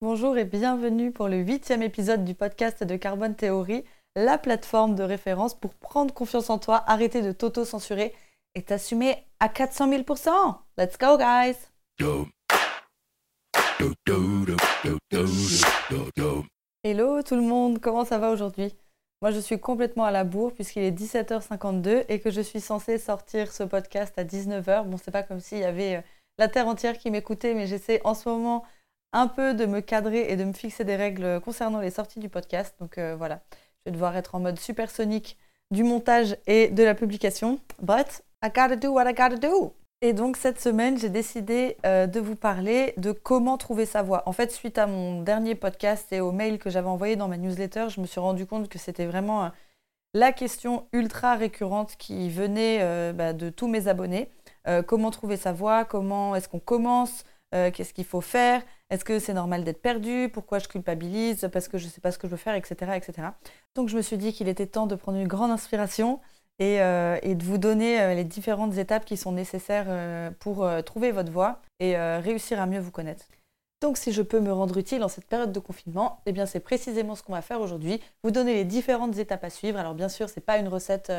Bonjour et bienvenue pour le huitième épisode du podcast de Carbone Theory, la plateforme de référence pour prendre confiance en toi, arrêter de t'auto-censurer et t'assumer à 400 000% Let's go, guys! Hello tout le monde, comment ça va aujourd'hui? Moi, je suis complètement à la bourre puisqu'il est 17h52 et que je suis censée sortir ce podcast à 19h. Bon, c'est pas comme s'il y avait euh, la terre entière qui m'écoutait, mais j'essaie en ce moment un peu de me cadrer et de me fixer des règles concernant les sorties du podcast. Donc euh, voilà, je vais devoir être en mode supersonique du montage et de la publication. But I gotta do what I gotta do. Et donc cette semaine, j'ai décidé euh, de vous parler de comment trouver sa voix. En fait, suite à mon dernier podcast et au mail que j'avais envoyé dans ma newsletter, je me suis rendu compte que c'était vraiment euh, la question ultra récurrente qui venait bah, de tous mes abonnés. comment trouver sa voix? Comment est-ce qu'on commence? Qu'est-ce qu'il faut faire? Est-ce que c'est normal d'être perdu? Pourquoi je culpabilise? Parce que je ne sais pas ce que je veux faire, etc., etc. Donc je me suis dit qu'il était temps de prendre une grande inspiration et, euh, de vous donner euh, les différentes étapes qui sont nécessaires euh, pour trouver votre voie et réussir à mieux vous connaître. Donc si je peux me rendre utile en cette période de confinement, eh bien c'est précisément ce qu'on va faire aujourd'hui, vous donner les différentes étapes à suivre. Alors bien sûr, ce n'est pas une recette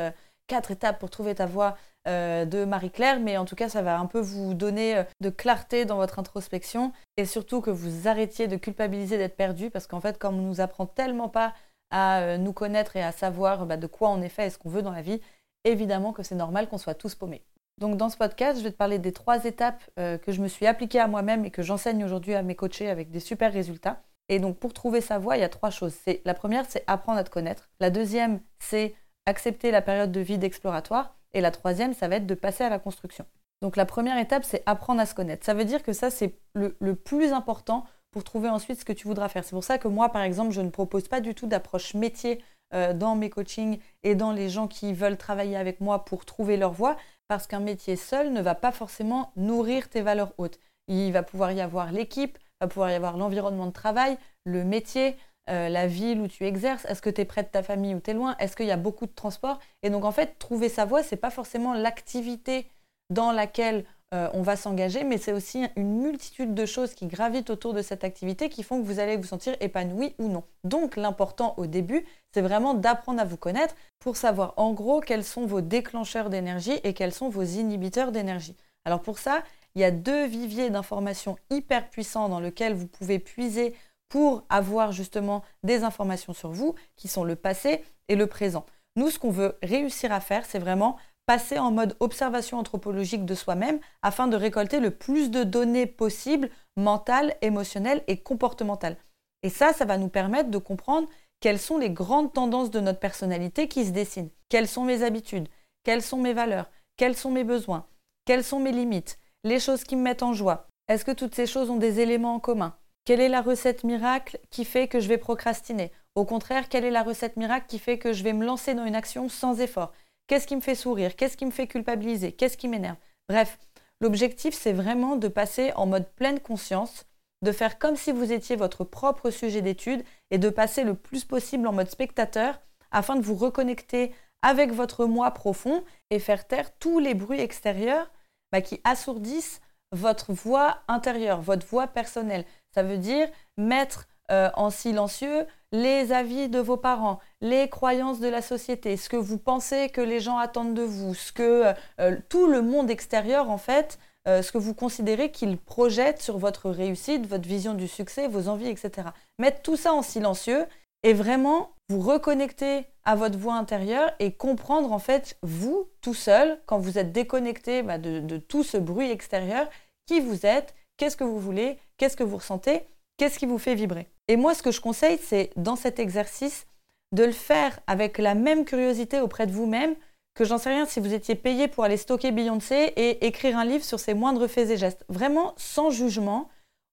quatre étapes pour trouver ta voie euh, de Marie-Claire, mais en tout cas, ça va un peu vous donner euh, de clarté dans votre introspection et surtout que vous arrêtiez de culpabiliser d'être perdu parce qu'en fait, comme on nous apprend tellement pas à euh, nous connaître et à savoir bah, de quoi on est fait et ce qu'on veut dans la vie, évidemment que c'est normal qu'on soit tous paumés. Donc dans ce podcast, je vais te parler des trois étapes que je me suis appliquée à moi-même et que j'enseigne aujourd'hui à mes coachés avec des super résultats. Et donc pour trouver sa voie, il y a trois choses. La première, c'est apprendre à te connaître. La deuxième, c'est accepter la période de vide exploratoire. Et la troisième, ça va être de passer à la construction. Donc la première étape, c'est apprendre à se connaître. Ça veut dire que ça, c'est le, plus important pour trouver ensuite ce que tu voudras faire. C'est pour ça que moi, par exemple, je ne propose pas du tout d'approche métier euh, dans mes coachings et dans les gens qui veulent travailler avec moi pour trouver leur voie, parce qu'un métier seul ne va pas forcément nourrir tes valeurs hautes. Il va pouvoir y avoir l'équipe, va pouvoir y avoir l'environnement de travail, le métier, euh, la ville où tu exerces, est-ce que tu es près de ta famille ou tu es loin, est-ce qu'il y a beaucoup de transport. Et donc en fait, trouver sa voie, c'est pas forcément l'activité dans laquelle euh, on va s'engager, mais c'est aussi une multitude de choses qui gravitent autour de cette activité qui font que vous allez vous sentir épanoui ou non. Donc l'important au début, c'est vraiment d'apprendre à vous connaître pour savoir en gros quels sont vos déclencheurs d'énergie et quels sont vos inhibiteurs d'énergie. Alors pour ça, il y a deux viviers d'informations hyper puissants dans lesquels vous pouvez puiser pour avoir justement des informations sur vous qui sont le passé et le présent. Nous, ce qu'on veut réussir à faire, c'est vraiment passer en mode observation anthropologique de soi-même afin de récolter le plus de données possibles mentales, émotionnelles et comportementales. Et ça, ça va nous permettre de comprendre quelles sont les grandes tendances de notre personnalité qui se dessinent. Quelles sont mes habitudes? Quelles sont mes valeurs? Quels sont mes besoins? Quelles sont mes limites? Les choses qui me mettent en joie? Est-ce que toutes ces choses ont des éléments en commun? Quelle est la recette miracle qui fait que je vais procrastiner? Au contraire, quelle est la recette miracle qui fait que je vais me lancer dans une action sans effort? Qu'est-ce qui me fait sourire? Qu'est-ce qui me fait culpabiliser? Qu'est-ce qui m'énerve? Bref, l'objectif, c'est vraiment de passer en mode pleine conscience, de faire comme si vous étiez votre propre sujet d'étude et de passer le plus possible en mode spectateur afin de vous reconnecter avec votre moi profond et faire taire tous les bruits extérieurs bah, qui assourdissent votre voix intérieure, votre voix personnelle. Ça veut dire mettre euh, en silencieux les avis de vos parents, les croyances de la société, ce que vous pensez que les gens attendent de vous, ce que euh, euh, tout le monde extérieur en fait, ce que vous considérez qu'il projette sur votre réussite, votre vision du succès, vos envies, etc. Mettre tout ça en silencieux et vraiment vous reconnecter à votre voix intérieure et comprendre en fait vous tout seul quand vous êtes déconnecté bah, de tout ce bruit extérieur, qui vous êtes, qu'est-ce que vous voulez, qu'est-ce que vous ressentez, qu'est-ce qui vous fait vibrer? Et moi, ce que je conseille, c'est dans cet exercice de le faire avec la même curiosité auprès de vous-même que j'en sais rien si vous étiez payé pour aller stocker Beyoncé et écrire un livre sur ses moindres faits et gestes. Vraiment sans jugement,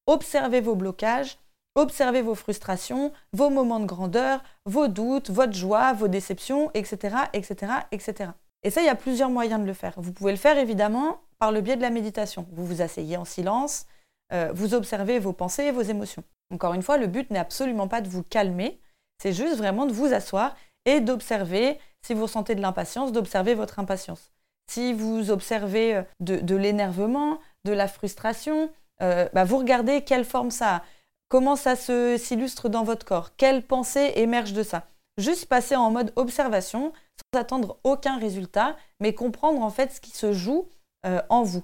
observez vos blocages, observez vos frustrations, vos moments de grandeur, vos doutes, votre joie, vos déceptions, etc., etc., etc. Et ça, il y a plusieurs moyens de le faire. Vous pouvez le faire évidemment par le biais de la méditation. Vous vous asseyez en silence, euh, vous observez vos pensées et vos émotions. Encore une fois, le but n'est absolument pas de vous calmer, c'est juste vraiment de vous asseoir et d'observer, si vous ressentez de l'impatience, d'observer votre impatience. Si vous observez euh, de, l'énervement, de la frustration, euh, bah, vous regardez quelle forme ça a. Comment ça s'illustre dans votre corps Quelles pensées émergent de ça Juste passer en mode observation sans attendre aucun résultat, mais comprendre en fait ce qui se joue en vous.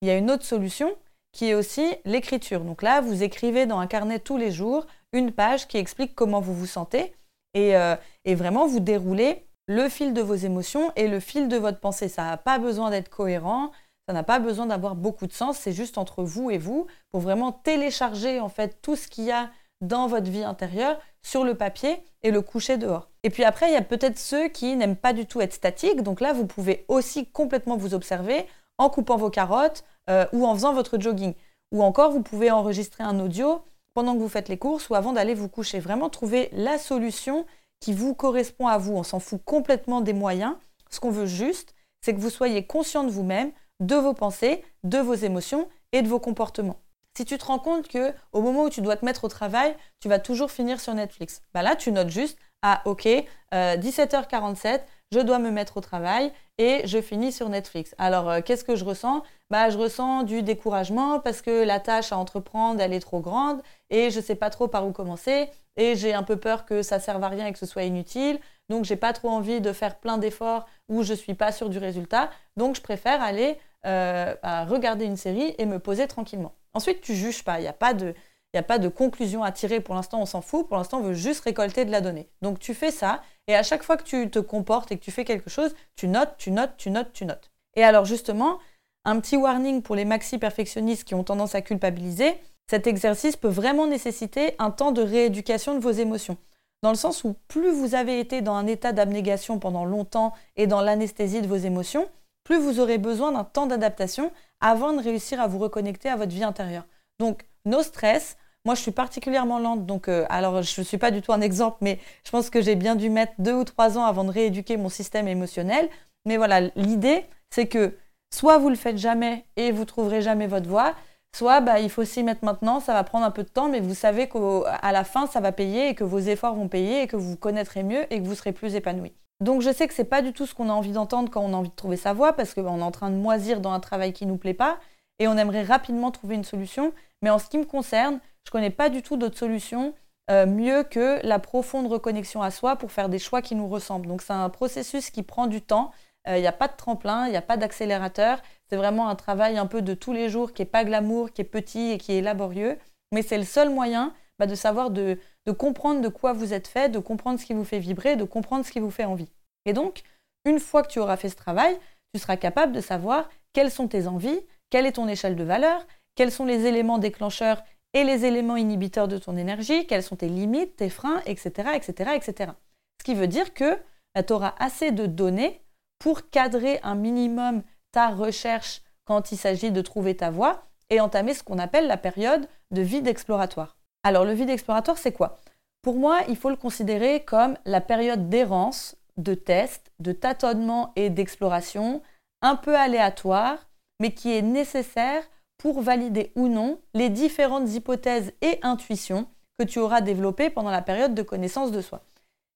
Il y a une autre solution qui est aussi l'écriture. Donc là, vous écrivez dans un carnet tous les jours une page qui explique comment vous vous sentez et, euh, vraiment vous déroulez le fil de vos émotions et le fil de votre pensée. Ça n'a pas besoin d'être cohérent, ça n'a pas besoin d'avoir beaucoup de sens, c'est juste entre vous et vous pour vraiment télécharger en fait tout ce qu'il y a dans votre vie intérieure sur le papier et le coucher dehors. Et puis après, il y a peut-être ceux qui n'aiment pas du tout être statiques, donc là, vous pouvez aussi complètement vous observer en coupant vos carottes euh, ou en faisant votre jogging. Ou encore, vous pouvez enregistrer un audio pendant que vous faites les courses ou avant d'aller vous coucher. Vraiment trouver la solution qui vous correspond à vous. On s'en fout complètement des moyens. Ce qu'on veut juste, c'est que vous soyez conscient de vous-même, de vos pensées, de vos émotions et de vos comportements. Si tu te rends compte que au moment où tu dois te mettre au travail, tu vas toujours finir sur Netflix, bah là tu notes juste ah ok 17h47, euh, je dois me mettre au travail et je finis sur Netflix. Alors euh, qu'est-ce que je ressens? Bah je ressens du découragement parce que la tâche à entreprendre elle est trop grande et je ne sais pas trop par où commencer et j'ai un peu peur que ça serve à rien et que ce soit inutile. Donc j'ai pas trop envie de faire plein d'efforts où je suis pas sûr du résultat. Donc je préfère aller euh, regarder une série et me poser tranquillement. Ensuite, tu juges pas. Il n'y a pas de, a pas de conclusion à tirer. Pour l'instant, on s'en fout. Pour l'instant, on veut juste récolter de la donnée. Donc, tu fais ça. Et à chaque fois que tu te comportes et que tu fais quelque chose, tu notes, tu notes, tu notes, tu notes. Et alors, justement, un petit warning pour les maxi-perfectionnistes qui ont tendance à culpabiliser. Cet exercice peut vraiment nécessiter un temps de rééducation de vos émotions. Dans le sens où plus vous avez été dans un état d'abnégation pendant longtemps et dans l'anesthésie de vos émotions, plus vous aurez besoin d'un temps d'adaptation avant de réussir à vous reconnecter à votre vie intérieure. Donc, no stress. Moi, je suis particulièrement lente, donc euh, alors je ne suis pas du tout un exemple, mais je pense que j'ai bien dû mettre deux ou trois ans avant de rééduquer mon système émotionnel. Mais voilà, l'idée, c'est que soit vous le faites jamais et vous trouverez jamais votre voie, soit bah, il faut s'y mettre maintenant, ça va prendre un peu de temps, mais vous savez qu'à la fin, ça va payer et que vos efforts vont payer et que vous vous connaîtrez mieux et que vous serez plus épanoui. Donc je sais que c'est pas du tout ce qu'on a envie d'entendre quand on a envie de trouver sa voie parce qu'on est en train de moisir dans un travail qui nous plaît pas et on aimerait rapidement trouver une solution. Mais en ce qui me concerne, je connais pas du tout d'autres solutions euh, mieux que la profonde reconnexion à soi pour faire des choix qui nous ressemblent. Donc c'est un processus qui prend du temps. Il euh, n'y a pas de tremplin, il n'y a pas d'accélérateur. C'est vraiment un travail un peu de tous les jours qui est pas glamour, qui est petit et qui est laborieux. Mais c'est le seul moyen bah, de savoir de, de comprendre de quoi vous êtes fait, de comprendre ce qui vous fait vibrer, de comprendre ce qui vous fait envie. Et donc, une fois que tu auras fait ce travail, tu seras capable de savoir quelles sont tes envies, quelle est ton échelle de valeur, quels sont les éléments déclencheurs et les éléments inhibiteurs de ton énergie, quelles sont tes limites, tes freins, etc. etc., etc. Ce qui veut dire que bah, tu auras assez de données pour cadrer un minimum ta recherche quand il s'agit de trouver ta voie et entamer ce qu'on appelle la période de vide exploratoire. Alors le vide exploratoire, c'est quoi? Pour moi, il faut le considérer comme la période d'errance, de test, de tâtonnement et d'exploration, un peu aléatoire, mais qui est nécessaire pour valider ou non les différentes hypothèses et intuitions que tu auras développées pendant la période de connaissance de soi.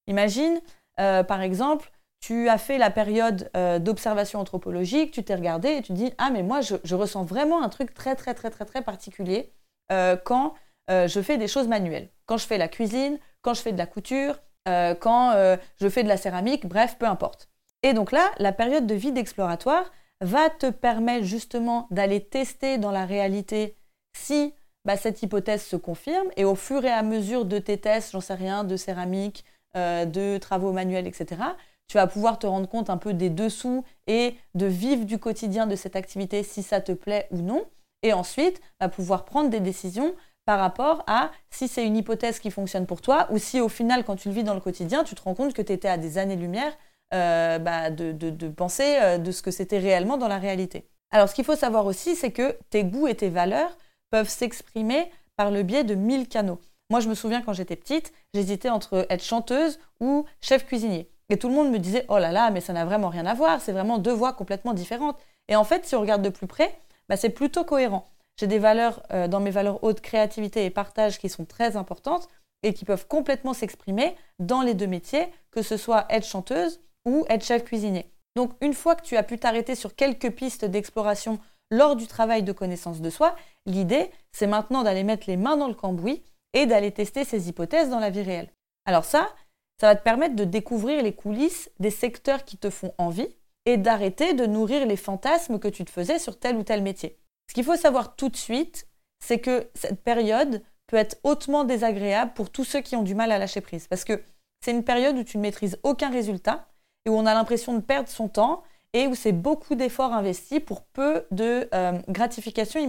Imagine, euh, par exemple, tu as fait la période euh, d'observation anthropologique, tu t'es regardé et tu dis Ah, mais moi, je, ressens vraiment un truc très, très, très, très, très particulier euh, quand je fais des choses manuelles. Quand je fais la cuisine, quand je fais de la couture, quand je fais de la céramique, bref, peu importe. Et donc là, la période de vide exploratoire va te permettre justement d'aller tester dans la réalité si bah, cette hypothèse se confirme. Et au fur et à mesure de tes tests, j'en sais rien, de céramique, de travaux manuels, etc., tu vas pouvoir te rendre compte un peu des dessous et de vivre du quotidien de cette activité si ça te plaît ou non. Et ensuite, va pouvoir prendre des décisions par rapport à si c'est une hypothèse qui fonctionne pour toi ou si au final, quand tu le vis dans le quotidien, tu te rends compte que tu étais à des années-lumière euh, bah, de, penser euh, de ce que c'était réellement dans la réalité. Alors ce qu'il faut savoir aussi, c'est que tes goûts et tes valeurs peuvent s'exprimer par le biais de mille canaux. Moi, je me souviens quand j'étais petite, j'hésitais entre être chanteuse ou chef cuisinier. Et tout le monde me disait, oh là là, mais ça n'a vraiment rien à voir, c'est vraiment deux voies complètement différentes. Et en fait, si on regarde de plus près, bah, c'est plutôt cohérent. J'ai des valeurs euh, dans mes valeurs hautes, créativité et partage qui sont très importantes et qui peuvent complètement s'exprimer dans les deux métiers, que ce soit être chanteuse ou être chef cuisinier. Donc une fois que tu as pu t'arrêter sur quelques pistes d'exploration lors du travail de connaissance de soi, l'idée, c'est maintenant d'aller mettre les mains dans le cambouis et d'aller tester ces hypothèses dans la vie réelle. Alors ça, ça va te permettre de découvrir les coulisses des secteurs qui te font envie et d'arrêter de nourrir les fantasmes que tu te faisais sur tel ou tel métier. Ce qu'il faut savoir tout de suite, c'est que cette période peut être hautement désagréable pour tous ceux qui ont du mal à lâcher prise. Parce que c'est une période où tu ne maîtrises aucun résultat où on a l'impression de perdre son temps et où c'est beaucoup d'efforts investis pour peu de euh, gratification.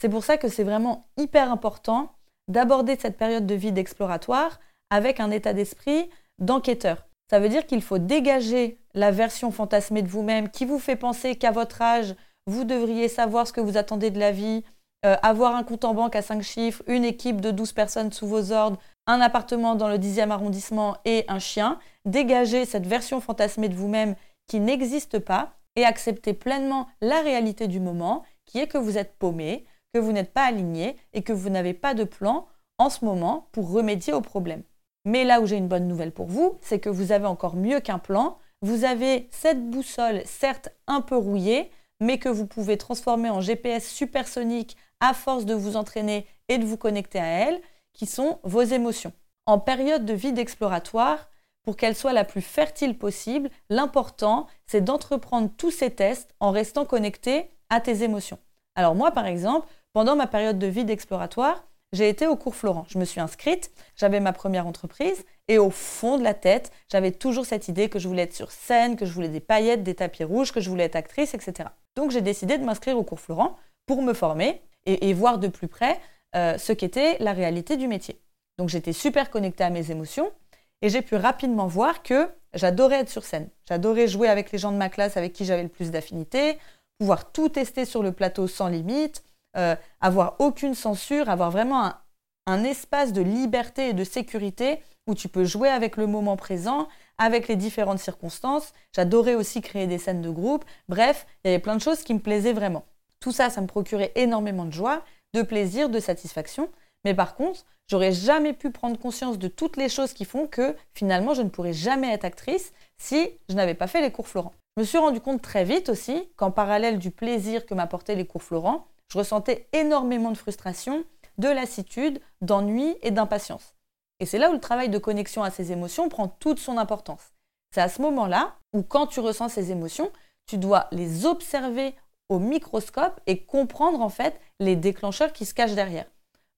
C'est pour ça que c'est vraiment hyper important d'aborder cette période de vie d'exploratoire avec un état d'esprit d'enquêteur. Ça veut dire qu'il faut dégager la version fantasmée de vous-même qui vous fait penser qu'à votre âge, vous devriez savoir ce que vous attendez de la vie, euh, avoir un compte en banque à 5 chiffres, une équipe de 12 personnes sous vos ordres, un appartement dans le 10e arrondissement et un chien. Dégager cette version fantasmée de vous-même qui n'existe pas et accepter pleinement la réalité du moment qui est que vous êtes paumé, que vous n'êtes pas aligné et que vous n'avez pas de plan en ce moment pour remédier au problème. Mais là où j'ai une bonne nouvelle pour vous, c'est que vous avez encore mieux qu'un plan. Vous avez cette boussole, certes un peu rouillée, mais que vous pouvez transformer en GPS supersonique à force de vous entraîner et de vous connecter à elle, qui sont vos émotions. En période de vie d'exploratoire, pour qu'elle soit la plus fertile possible, l'important, c'est d'entreprendre tous ces tests en restant connecté à tes émotions. Alors moi, par exemple, pendant ma période de vie d'exploratoire, j'ai été au cours Florent. Je me suis inscrite, j'avais ma première entreprise et au fond de la tête, j'avais toujours cette idée que je voulais être sur scène, que je voulais des paillettes, des tapis rouges, que je voulais être actrice, etc. Donc j'ai décidé de m'inscrire au cours Florent pour me former et, voir de plus près euh, ce qu'était la réalité du métier. Donc j'étais super connectée à mes émotions et j'ai pu rapidement voir que j'adorais être sur scène. J'adorais jouer avec les gens de ma classe avec qui j'avais le plus d'affinité, pouvoir tout tester sur le plateau sans limite, euh, avoir aucune censure, avoir vraiment un, espace de liberté et de sécurité où tu peux jouer avec le moment présent, avec les différentes circonstances. J'adorais aussi créer des scènes de groupe. Bref, il y avait plein de choses qui me plaisaient vraiment. Tout ça, ça me procurait énormément de joie, de plaisir, de satisfaction. Mais par contre, j'aurais jamais pu prendre conscience de toutes les choses qui font que finalement, je ne pourrais jamais être actrice si je n'avais pas fait les cours Florent. Je me suis rendu compte très vite aussi qu'en parallèle du plaisir que m'apportaient les cours Florent, je ressentais énormément de frustration, de lassitude, d'ennui et d'impatience. Et c'est là où le travail de connexion à ces émotions prend toute son importance. C'est à ce moment-là où quand tu ressens ces émotions, tu dois les observer au microscope et comprendre en fait les déclencheurs qui se cachent derrière.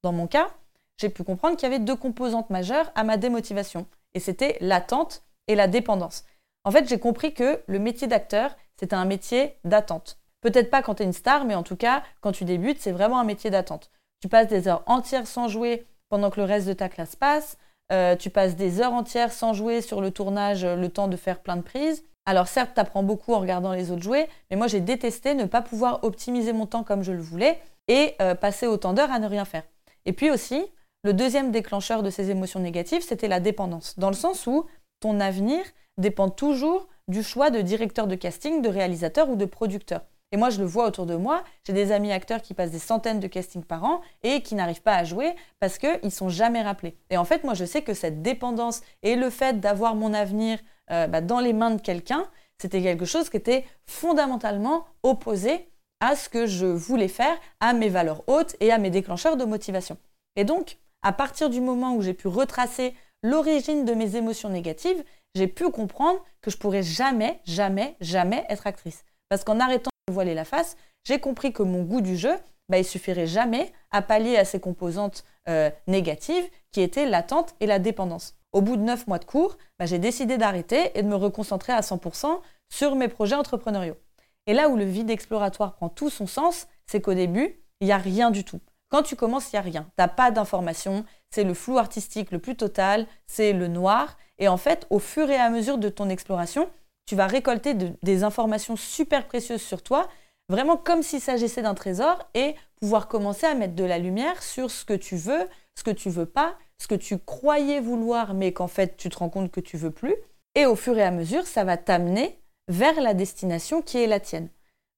Dans mon cas, j'ai pu comprendre qu'il y avait deux composantes majeures à ma démotivation, et c'était l'attente et la dépendance. En fait, j'ai compris que le métier d'acteur, c'était un métier d'attente. Peut-être pas quand tu es une star, mais en tout cas, quand tu débutes, c'est vraiment un métier d'attente. Tu passes des heures entières sans jouer pendant que le reste de ta classe passe. Euh, tu passes des heures entières sans jouer sur le tournage, le temps de faire plein de prises. Alors certes, tu apprends beaucoup en regardant les autres jouer, mais moi j'ai détesté ne pas pouvoir optimiser mon temps comme je le voulais et euh, passer autant d'heures à ne rien faire. Et puis aussi, le deuxième déclencheur de ces émotions négatives, c'était la dépendance, dans le sens où ton avenir dépend toujours du choix de directeur de casting, de réalisateur ou de producteur. Et moi, je le vois autour de moi. J'ai des amis acteurs qui passent des centaines de castings par an et qui n'arrivent pas à jouer parce qu'ils ne sont jamais rappelés. Et en fait, moi, je sais que cette dépendance et le fait d'avoir mon avenir euh, bah, dans les mains de quelqu'un, c'était quelque chose qui était fondamentalement opposé à ce que je voulais faire, à mes valeurs hautes et à mes déclencheurs de motivation. Et donc, à partir du moment où j'ai pu retracer l'origine de mes émotions négatives, j'ai pu comprendre que je pourrais jamais, jamais, jamais être actrice. Parce qu'en arrêtant voiler la face, j'ai compris que mon goût du jeu, bah, il suffirait jamais à pallier à ces composantes euh, négatives qui étaient l'attente et la dépendance. Au bout de neuf mois de cours, bah, j'ai décidé d'arrêter et de me reconcentrer à 100% sur mes projets entrepreneuriaux. Et là où le vide exploratoire prend tout son sens, c'est qu'au début, il n'y a rien du tout. Quand tu commences, il n'y a rien. Tu n'as pas d'informations, c'est le flou artistique le plus total, c'est le noir. Et en fait, au fur et à mesure de ton exploration, tu vas récolter des informations super précieuses sur toi, vraiment comme s'il s'agissait d'un trésor, et pouvoir commencer à mettre de la lumière sur ce que tu veux, ce que tu veux pas, ce que tu croyais vouloir, mais qu'en fait tu te rends compte que tu veux plus. Et au fur et à mesure, ça va t'amener vers la destination qui est la tienne.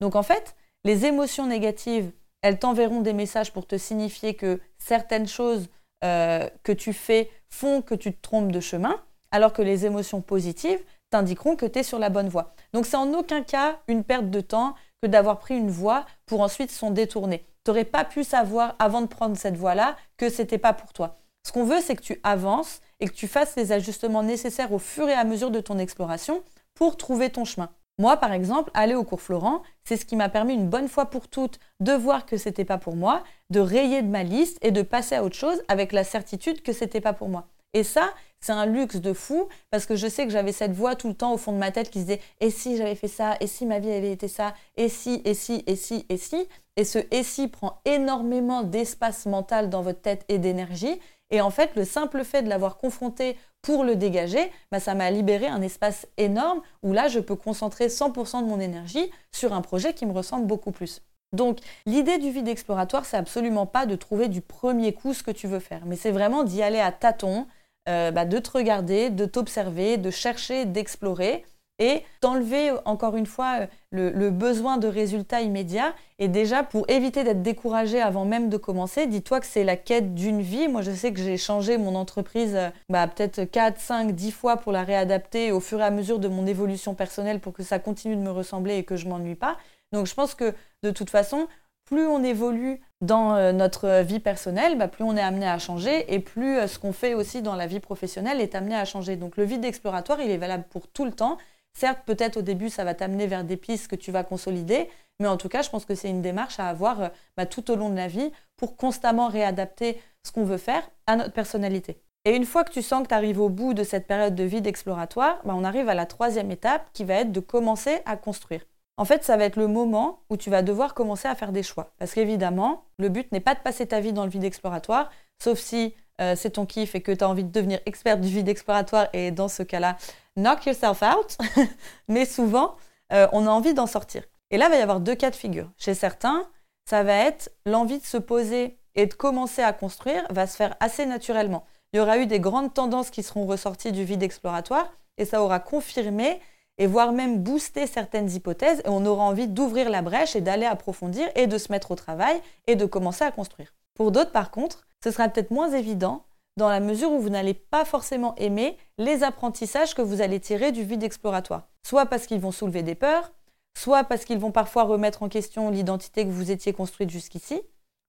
Donc en fait, les émotions négatives, elles t'enverront des messages pour te signifier que certaines choses euh, que tu fais font que tu te trompes de chemin, alors que les émotions positives, t'indiqueront que tu es sur la bonne voie. Donc c'est en aucun cas une perte de temps que d'avoir pris une voie pour ensuite s'en détourner. Tu n'aurais pas pu savoir avant de prendre cette voie-là que c'était pas pour toi. Ce qu'on veut, c'est que tu avances et que tu fasses les ajustements nécessaires au fur et à mesure de ton exploration pour trouver ton chemin. Moi, par exemple, aller au cours Florent, c'est ce qui m'a permis une bonne fois pour toutes de voir que c'était pas pour moi, de rayer de ma liste et de passer à autre chose avec la certitude que c'était pas pour moi. Et ça, c'est un luxe de fou parce que je sais que j'avais cette voix tout le temps au fond de ma tête qui se disait et si j'avais fait ça, et si ma vie avait été ça, et si, et si, et si, et si? Et ce et si prend énormément d'espace mental dans votre tête et d'énergie. Et en fait, le simple fait de l'avoir confronté pour le dégager, bah, ça m'a libéré un espace énorme où là, je peux concentrer 100% de mon énergie sur un projet qui me ressemble beaucoup plus. Donc, l'idée du vide exploratoire, c'est absolument pas de trouver du premier coup ce que tu veux faire, mais c'est vraiment d'y aller à tâtons, euh, bah, de te regarder, de t'observer, de chercher, d'explorer et d'enlever encore une fois euh, le, besoin de résultats immédiats. Et déjà, pour éviter d'être découragé avant même de commencer, dis-toi que c'est la quête d'une vie. Moi, je sais que j'ai changé mon entreprise euh, bah, peut-être 4, 5, 10 fois pour la réadapter au fur et à mesure de mon évolution personnelle pour que ça continue de me ressembler et que je m'ennuie pas. Donc, je pense que de toute façon, plus on évolue dans euh, notre vie personnelle, bah, plus on est amené à changer et plus ce qu'on fait aussi dans la vie professionnelle est amené à changer. Donc le vide exploratoire, il est valable pour tout le temps. Certes, peut-être au début, ça va t'amener vers des pistes que tu vas consolider, mais en tout cas, je pense que c'est une démarche à avoir euh, bah, tout au long de la vie pour constamment réadapter ce qu'on veut faire à notre personnalité. Et une fois que tu sens que tu arrives au bout de cette période de vide exploratoire, bah, on arrive à la troisième étape qui va être de commencer à construire. En fait, ça va être le moment où tu vas devoir commencer à faire des choix. Parce qu'évidemment, le but n'est pas de passer ta vie dans le vide exploratoire, sauf si euh, c'est ton kiff et que tu as envie de devenir expert du vide exploratoire. Et dans ce cas-là, knock yourself out, mais souvent, euh, on a envie d'en sortir. Et là, il va y avoir deux cas de figure. Chez certains, ça va être l'envie de se poser et de commencer à construire va se faire assez naturellement. Il y aura eu des grandes tendances qui seront ressorties du vide exploratoire et ça aura confirmé et voire même boosté certaines hypothèses et on aura envie d'ouvrir la brèche et d'aller approfondir et de se mettre au travail et de commencer à construire. Pour d'autres, par contre, ce sera peut-être moins évident dans la mesure où vous n'allez pas forcément aimer les apprentissages que vous allez tirer du vide exploratoire. Soit parce qu'ils vont soulever des peurs, soit parce qu'ils vont parfois remettre en question l'identité que vous étiez construite jusqu'ici,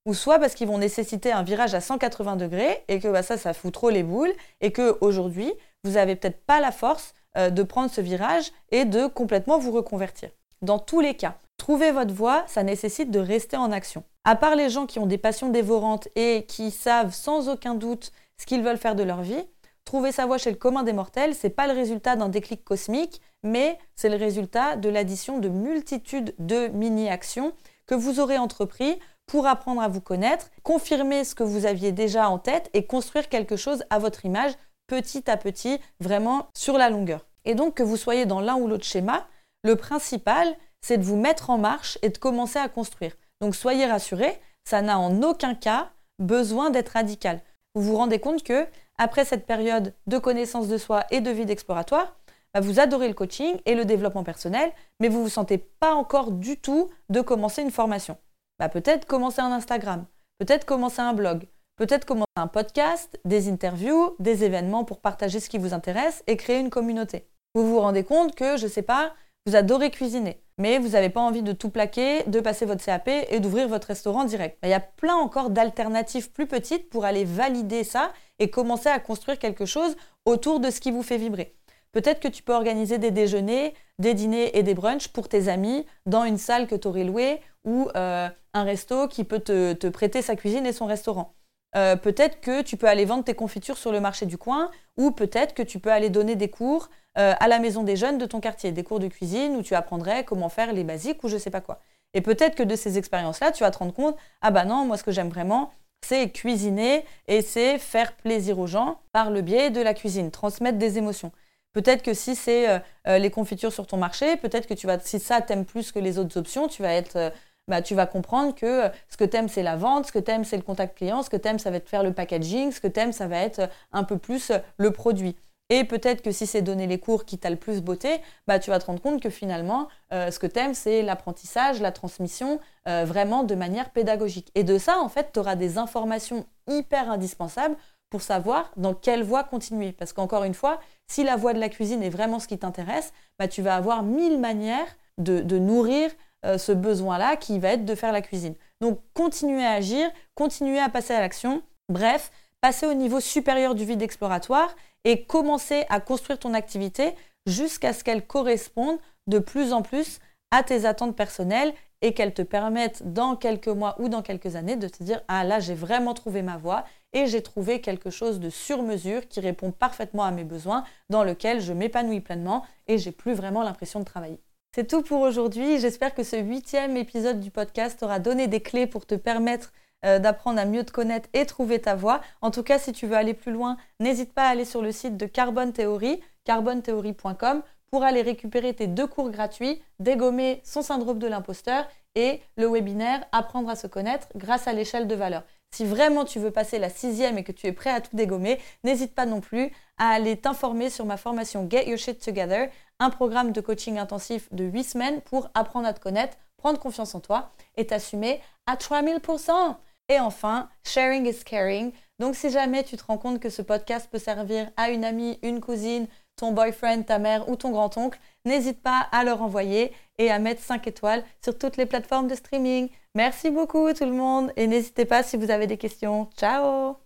ou soit parce qu'ils vont nécessiter un virage à 180 degrés et que bah, ça, ça fout trop les boules et que aujourd'hui, vous n'avez peut-être pas la force euh, de prendre ce virage et de complètement vous reconvertir. Dans tous les cas, trouver votre voie, ça nécessite de rester en action. À part les gens qui ont des passions dévorantes et qui savent sans aucun doute ce qu'ils veulent faire de leur vie. Trouver sa voie chez le commun des mortels, c'est pas le résultat d'un déclic cosmique, mais c'est le résultat de l'addition de multitudes de mini-actions que vous aurez entrepris pour apprendre à vous connaître, confirmer ce que vous aviez déjà en tête et construire quelque chose à votre image petit à petit, vraiment sur la longueur. Et donc que vous soyez dans l'un ou l'autre schéma, le principal, c'est de vous mettre en marche et de commencer à construire. Donc soyez rassurés, ça n'a en aucun cas besoin d'être radical vous vous rendez compte que après cette période de connaissance de soi et de vie exploratoire, bah, vous adorez le coaching et le développement personnel, mais vous ne vous sentez pas encore du tout de commencer une formation. Bah, peut-être commencer un Instagram, peut-être commencer un blog, peut-être commencer un podcast, des interviews, des événements pour partager ce qui vous intéresse et créer une communauté. Vous vous rendez compte que, je ne sais pas, vous adorez cuisiner, mais vous n'avez pas envie de tout plaquer, de passer votre CAP et d'ouvrir votre restaurant direct. Il y a plein encore d'alternatives plus petites pour aller valider ça et commencer à construire quelque chose autour de ce qui vous fait vibrer. Peut-être que tu peux organiser des déjeuners, des dîners et des brunchs pour tes amis dans une salle que tu aurais louée ou euh, un resto qui peut te, prêter sa cuisine et son restaurant. Euh, peut-être que tu peux aller vendre tes confitures sur le marché du coin ou peut-être que tu peux aller donner des cours euh, à la maison des jeunes de ton quartier, des cours de cuisine où tu apprendrais comment faire les basiques ou je sais pas quoi. Et peut-être que de ces expériences-là, tu vas te rendre compte, ah bah non, moi ce que j'aime vraiment, c'est cuisiner et c'est faire plaisir aux gens par le biais de la cuisine, transmettre des émotions. Peut-être que si c'est euh, les confitures sur ton marché, peut-être que tu vas, si ça t'aime plus que les autres options, tu vas être, bah, tu vas comprendre que ce que t'aimes c'est la vente, ce que t'aimes c'est le contact client, ce que t'aimes ça va être faire le packaging, ce que t'aimes ça va être un peu plus le produit. Et peut-être que si c'est donner les cours qui t'a le plus beauté, bah, tu vas te rendre compte que finalement, euh, ce que tu aimes, c'est l'apprentissage, la transmission, euh, vraiment de manière pédagogique. Et de ça, en fait, tu auras des informations hyper indispensables pour savoir dans quelle voie continuer. Parce qu'encore une fois, si la voie de la cuisine est vraiment ce qui t'intéresse, bah, tu vas avoir mille manières de, nourrir euh, ce besoin-là qui va être de faire la cuisine. Donc, continuer à agir, continuer à passer à l'action. Bref, passer au niveau supérieur du vide exploratoire et commencer à construire ton activité jusqu'à ce qu'elle corresponde de plus en plus à tes attentes personnelles et qu'elle te permette dans quelques mois ou dans quelques années de te dire ah là j'ai vraiment trouvé ma voie et j'ai trouvé quelque chose de sur mesure qui répond parfaitement à mes besoins dans lequel je m'épanouis pleinement et j'ai plus vraiment l'impression de travailler. C'est tout pour aujourd'hui. J'espère que ce huitième épisode du podcast aura donné des clés pour te permettre euh, d'apprendre à mieux te connaître et trouver ta voie. En tout cas, si tu veux aller plus loin, n'hésite pas à aller sur le site de Carbone Theory, carbontheory.com, pour aller récupérer tes deux cours gratuits, dégommer son syndrome de l'imposteur et le webinaire Apprendre à se connaître grâce à l'échelle de valeur. Si vraiment tu veux passer la sixième et que tu es prêt à tout dégommer, n'hésite pas non plus à aller t'informer sur ma formation Get Your Shit Together, un programme de coaching intensif de 8 semaines pour apprendre à te connaître, prendre confiance en toi et t'assumer à 3000%. Et enfin, sharing is caring. Donc si jamais tu te rends compte que ce podcast peut servir à une amie, une cousine, ton boyfriend, ta mère ou ton grand-oncle, n'hésite pas à leur envoyer et à mettre 5 étoiles sur toutes les plateformes de streaming. Merci beaucoup tout le monde et n'hésitez pas si vous avez des questions. Ciao